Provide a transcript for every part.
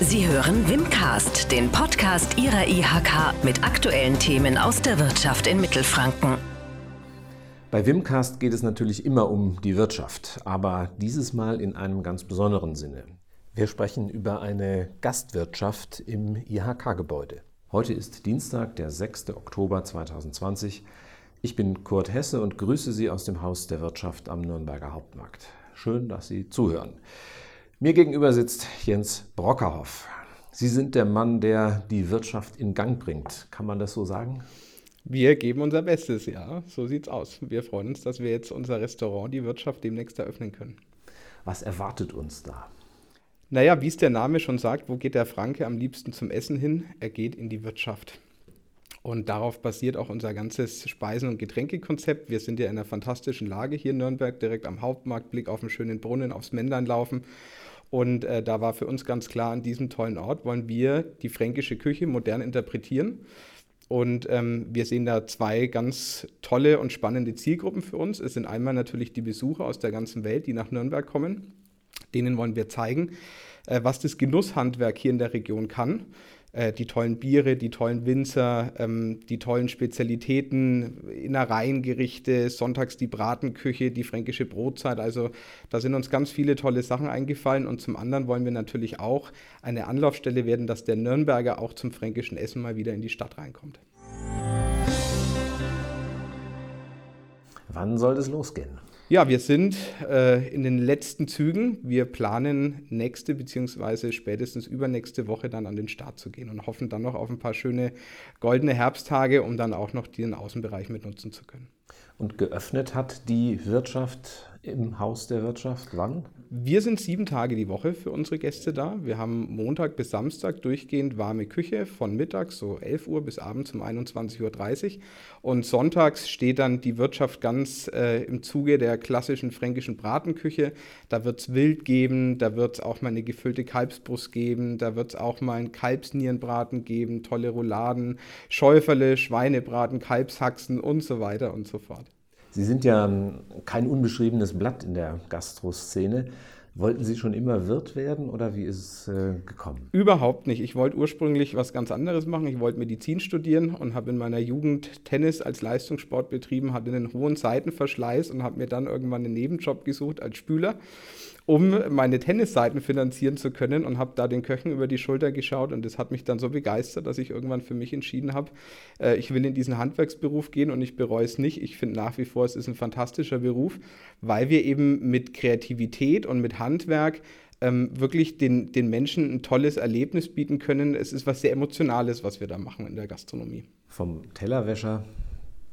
Sie hören Wimcast, den Podcast Ihrer IHK mit aktuellen Themen aus der Wirtschaft in Mittelfranken. Bei Wimcast geht es natürlich immer um die Wirtschaft, aber dieses Mal in einem ganz besonderen Sinne. Wir sprechen über eine Gastwirtschaft im IHK-Gebäude. Heute ist Dienstag, der 6. Oktober 2020. Ich bin Kurt Hesse und grüße Sie aus dem Haus der Wirtschaft am Nürnberger Hauptmarkt. Schön, dass Sie zuhören. Mir gegenüber sitzt Jens Brockerhoff. Sie sind der Mann, der die Wirtschaft in Gang bringt. Kann man das so sagen? Wir geben unser Bestes, ja. So sieht's aus. Wir freuen uns, dass wir jetzt unser Restaurant, die Wirtschaft demnächst eröffnen können. Was erwartet uns da? Naja, wie es der Name schon sagt, wo geht der Franke am liebsten zum Essen hin? Er geht in die Wirtschaft. Und darauf basiert auch unser ganzes Speisen- und Getränkekonzept. Wir sind ja in einer fantastischen Lage hier in Nürnberg, direkt am Hauptmarkt, Blick auf einen schönen Brunnen, aufs Männlein laufen. Und äh, da war für uns ganz klar, an diesem tollen Ort wollen wir die fränkische Küche modern interpretieren. Und ähm, wir sehen da zwei ganz tolle und spannende Zielgruppen für uns. Es sind einmal natürlich die Besucher aus der ganzen Welt, die nach Nürnberg kommen. Denen wollen wir zeigen, äh, was das Genusshandwerk hier in der Region kann äh, die tollen Biere, die tollen Winzer, ähm, die tollen Spezialitäten, Innereiengerichte, sonntags die Bratenküche, die fränkische Brotzeit. Also da sind uns ganz viele tolle Sachen eingefallen und zum anderen wollen wir natürlich auch eine Anlaufstelle werden, dass der Nürnberger auch zum fränkischen Essen mal wieder in die Stadt reinkommt. Wann soll es losgehen? Ja, wir sind äh, in den letzten Zügen. Wir planen nächste bzw. spätestens übernächste Woche dann an den Start zu gehen und hoffen dann noch auf ein paar schöne goldene Herbsttage, um dann auch noch den Außenbereich mit nutzen zu können. Und geöffnet hat die Wirtschaft im Haus der Wirtschaft wann? Wir sind sieben Tage die Woche für unsere Gäste da. Wir haben Montag bis Samstag durchgehend warme Küche von mittags so 11 Uhr bis abends um 21.30 Uhr. Und sonntags steht dann die Wirtschaft ganz äh, im Zuge der klassischen fränkischen Bratenküche. Da wird es Wild geben, da wird es auch mal eine gefüllte Kalbsbrust geben, da wird es auch mal einen Kalbsnierenbraten geben, tolle Rouladen, Schäuferle, Schweinebraten, Kalbshaxen und so weiter und so fort. Sie sind ja ähm, kein unbeschriebenes Blatt in der Gastroszene. Wollten Sie schon immer Wirt werden oder wie ist es äh, gekommen? Überhaupt nicht. Ich wollte ursprünglich was ganz anderes machen. Ich wollte Medizin studieren und habe in meiner Jugend Tennis als Leistungssport betrieben, hatte einen hohen Seitenverschleiß und habe mir dann irgendwann einen Nebenjob gesucht als Spüler um meine Tennisseiten finanzieren zu können und habe da den Köchen über die Schulter geschaut und das hat mich dann so begeistert, dass ich irgendwann für mich entschieden habe, äh, ich will in diesen Handwerksberuf gehen und ich bereue es nicht. Ich finde nach wie vor, es ist ein fantastischer Beruf, weil wir eben mit Kreativität und mit Handwerk ähm, wirklich den, den Menschen ein tolles Erlebnis bieten können. Es ist was sehr Emotionales, was wir da machen in der Gastronomie. Vom Tellerwäscher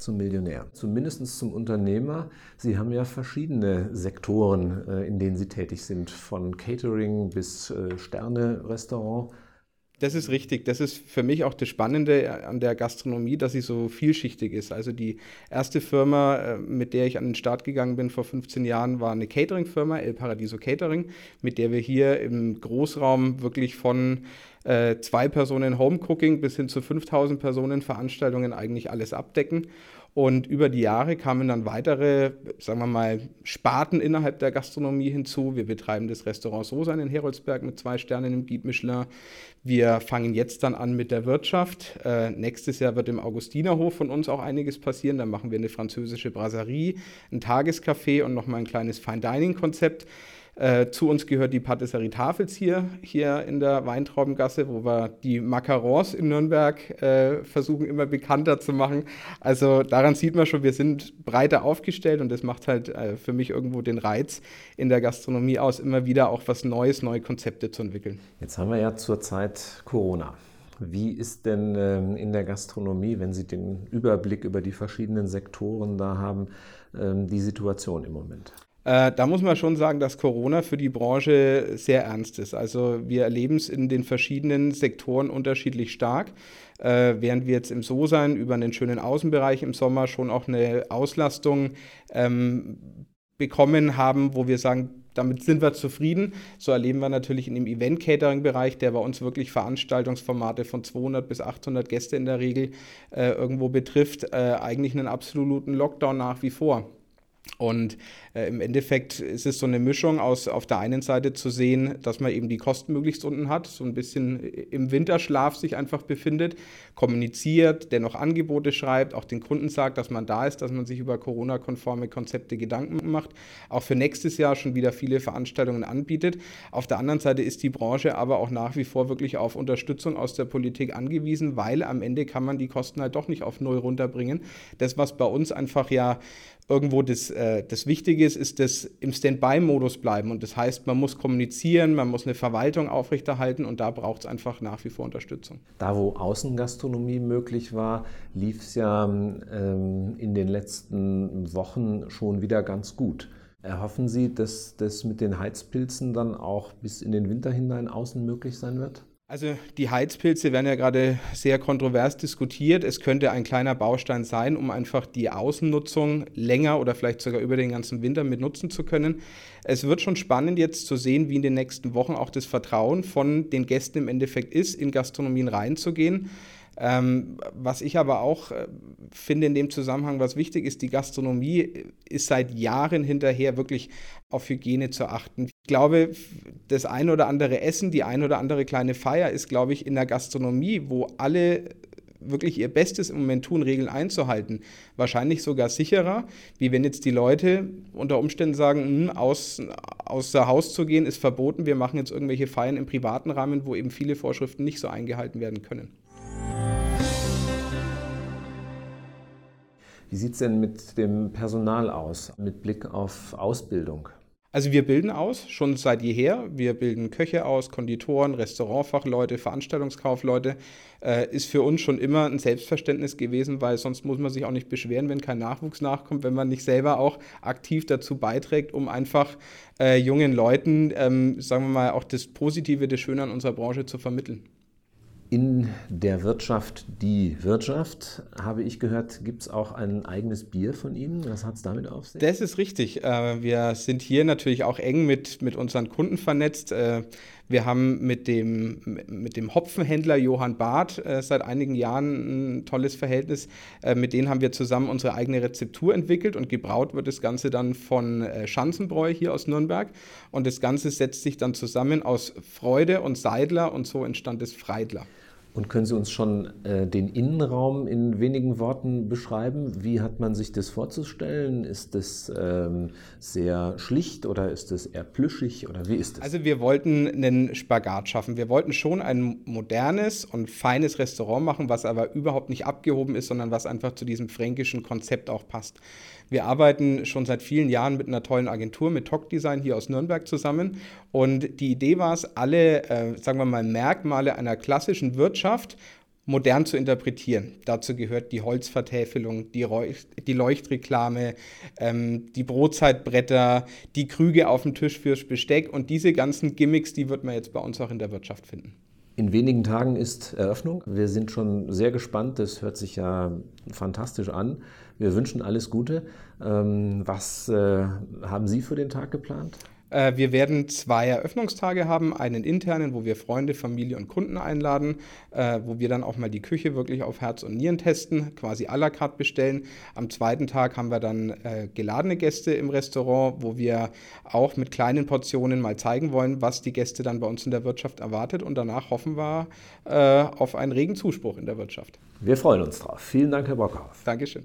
zum Millionär, zumindest zum Unternehmer. Sie haben ja verschiedene Sektoren, äh, in denen Sie tätig sind, von Catering bis äh, Sterne-Restaurant. Das ist richtig. Das ist für mich auch das Spannende an der Gastronomie, dass sie so vielschichtig ist. Also die erste Firma, äh, mit der ich an den Start gegangen bin vor 15 Jahren, war eine Catering-Firma, El Paradiso Catering, mit der wir hier im Großraum wirklich von äh, zwei Personen Homecooking bis hin zu 5000 Personen Veranstaltungen eigentlich alles abdecken. Und über die Jahre kamen dann weitere, sagen wir mal, Sparten innerhalb der Gastronomie hinzu. Wir betreiben das Restaurant Sosa in Heroldsberg mit zwei Sternen im Guide Michelin. Wir fangen jetzt dann an mit der Wirtschaft. Äh, nächstes Jahr wird im Augustinerhof von uns auch einiges passieren. Da machen wir eine französische Brasserie, ein Tagescafé und nochmal ein kleines Fine-Dining-Konzept. Äh, zu uns gehört die Patisserie Tafels hier, hier in der Weintraubengasse, wo wir die Macarons in Nürnberg äh, versuchen immer bekannter zu machen. Also daran sieht man schon, wir sind breiter aufgestellt und das macht halt äh, für mich irgendwo den Reiz in der Gastronomie aus, immer wieder auch was Neues, neue Konzepte zu entwickeln. Jetzt haben wir ja zurzeit Corona. Wie ist denn ähm, in der Gastronomie, wenn Sie den Überblick über die verschiedenen Sektoren da haben, ähm, die Situation im Moment? Äh, da muss man schon sagen, dass Corona für die Branche sehr ernst ist. Also wir erleben es in den verschiedenen Sektoren unterschiedlich stark. Äh, während wir jetzt im So-Sein über einen schönen Außenbereich im Sommer schon auch eine Auslastung ähm, bekommen haben, wo wir sagen, damit sind wir zufrieden. So erleben wir natürlich in dem Event-Catering-Bereich, der bei uns wirklich Veranstaltungsformate von 200 bis 800 Gäste in der Regel äh, irgendwo betrifft, äh, eigentlich einen absoluten Lockdown nach wie vor. Und äh, im Endeffekt ist es so eine Mischung aus auf der einen Seite zu sehen, dass man eben die Kosten möglichst unten hat, so ein bisschen im Winterschlaf sich einfach befindet, kommuniziert, dennoch Angebote schreibt, auch den Kunden sagt, dass man da ist, dass man sich über Corona-konforme Konzepte Gedanken macht, auch für nächstes Jahr schon wieder viele Veranstaltungen anbietet. Auf der anderen Seite ist die Branche aber auch nach wie vor wirklich auf Unterstützung aus der Politik angewiesen, weil am Ende kann man die Kosten halt doch nicht auf null runterbringen. Das, was bei uns einfach ja irgendwo das, äh, das Wichtige ist, ist das im Standby-Modus bleiben. Und das heißt, man muss kommunizieren, man muss eine Verwaltung aufrechterhalten und da braucht es einfach nach wie vor Unterstützung. Da, wo Außengastronomie möglich war, lief es ja ähm, in den letzten Wochen schon wieder ganz gut. Erhoffen Sie, dass das mit den Heizpilzen dann auch bis in den Winter hinein außen möglich sein wird? Also die Heizpilze werden ja gerade sehr kontrovers diskutiert. Es könnte ein kleiner Baustein sein, um einfach die Außennutzung länger oder vielleicht sogar über den ganzen Winter mit nutzen zu können. Es wird schon spannend jetzt zu sehen, wie in den nächsten Wochen auch das Vertrauen von den Gästen im Endeffekt ist, in Gastronomien reinzugehen. Ähm, was ich aber auch äh, finde in dem Zusammenhang, was wichtig ist, die Gastronomie ist seit Jahren hinterher, wirklich auf Hygiene zu achten. Ich glaube, das ein oder andere Essen, die ein oder andere kleine Feier ist, glaube ich, in der Gastronomie, wo alle wirklich ihr Bestes im Moment tun, Regeln einzuhalten, wahrscheinlich sogar sicherer, wie wenn jetzt die Leute unter Umständen sagen, hm, aus, außer Haus zu gehen ist verboten, wir machen jetzt irgendwelche Feiern im privaten Rahmen, wo eben viele Vorschriften nicht so eingehalten werden können. Wie sieht es denn mit dem Personal aus, mit Blick auf Ausbildung? Also wir bilden aus, schon seit jeher. Wir bilden Köche aus, Konditoren, Restaurantfachleute, Veranstaltungskaufleute. Äh, ist für uns schon immer ein Selbstverständnis gewesen, weil sonst muss man sich auch nicht beschweren, wenn kein Nachwuchs nachkommt, wenn man nicht selber auch aktiv dazu beiträgt, um einfach äh, jungen Leuten, ähm, sagen wir mal, auch das Positive, das Schöne an unserer Branche zu vermitteln. In der Wirtschaft die Wirtschaft, habe ich gehört, gibt es auch ein eigenes Bier von Ihnen. Was hat es damit auf sich? Das ist richtig. Äh, wir sind hier natürlich auch eng mit, mit unseren Kunden vernetzt. Äh, wir haben mit dem, mit dem Hopfenhändler Johann Barth äh, seit einigen Jahren ein tolles Verhältnis. Mit denen haben wir zusammen unsere eigene Rezeptur entwickelt und gebraut wird das Ganze dann von Schanzenbräu hier aus Nürnberg. Und das Ganze setzt sich dann zusammen aus Freude und Seidler und so entstand es Freidler. Und können Sie uns schon äh, den Innenraum in wenigen Worten beschreiben? Wie hat man sich das vorzustellen? Ist das ähm, sehr schlicht oder ist es eher plüschig oder wie ist es? Also wir wollten einen Spagat schaffen. Wir wollten schon ein modernes und feines Restaurant machen, was aber überhaupt nicht abgehoben ist, sondern was einfach zu diesem fränkischen Konzept auch passt. Wir arbeiten schon seit vielen Jahren mit einer tollen Agentur, mit Talk Design hier aus Nürnberg zusammen. Und die Idee war es, alle, äh, sagen wir mal, Merkmale einer klassischen Wirtschaft modern zu interpretieren. Dazu gehört die Holzvertäfelung, die, Leucht die Leuchtreklame, ähm, die Brotzeitbretter, die Krüge auf dem Tisch fürs Besteck und diese ganzen Gimmicks, die wird man jetzt bei uns auch in der Wirtschaft finden. In wenigen Tagen ist Eröffnung. Wir sind schon sehr gespannt. Das hört sich ja fantastisch an. Wir wünschen alles Gute. Ähm, was äh, haben Sie für den Tag geplant? Äh, wir werden zwei Eröffnungstage haben, einen internen, wo wir Freunde, Familie und Kunden einladen, äh, wo wir dann auch mal die Küche wirklich auf Herz und Nieren testen, quasi à la carte bestellen. Am zweiten Tag haben wir dann äh, geladene Gäste im Restaurant, wo wir auch mit kleinen Portionen mal zeigen wollen, was die Gäste dann bei uns in der Wirtschaft erwartet. Und danach hoffen wir auf einen regen Zuspruch in der Wirtschaft. Wir freuen uns drauf. Vielen Dank, Herr Brockhaus. Dankeschön.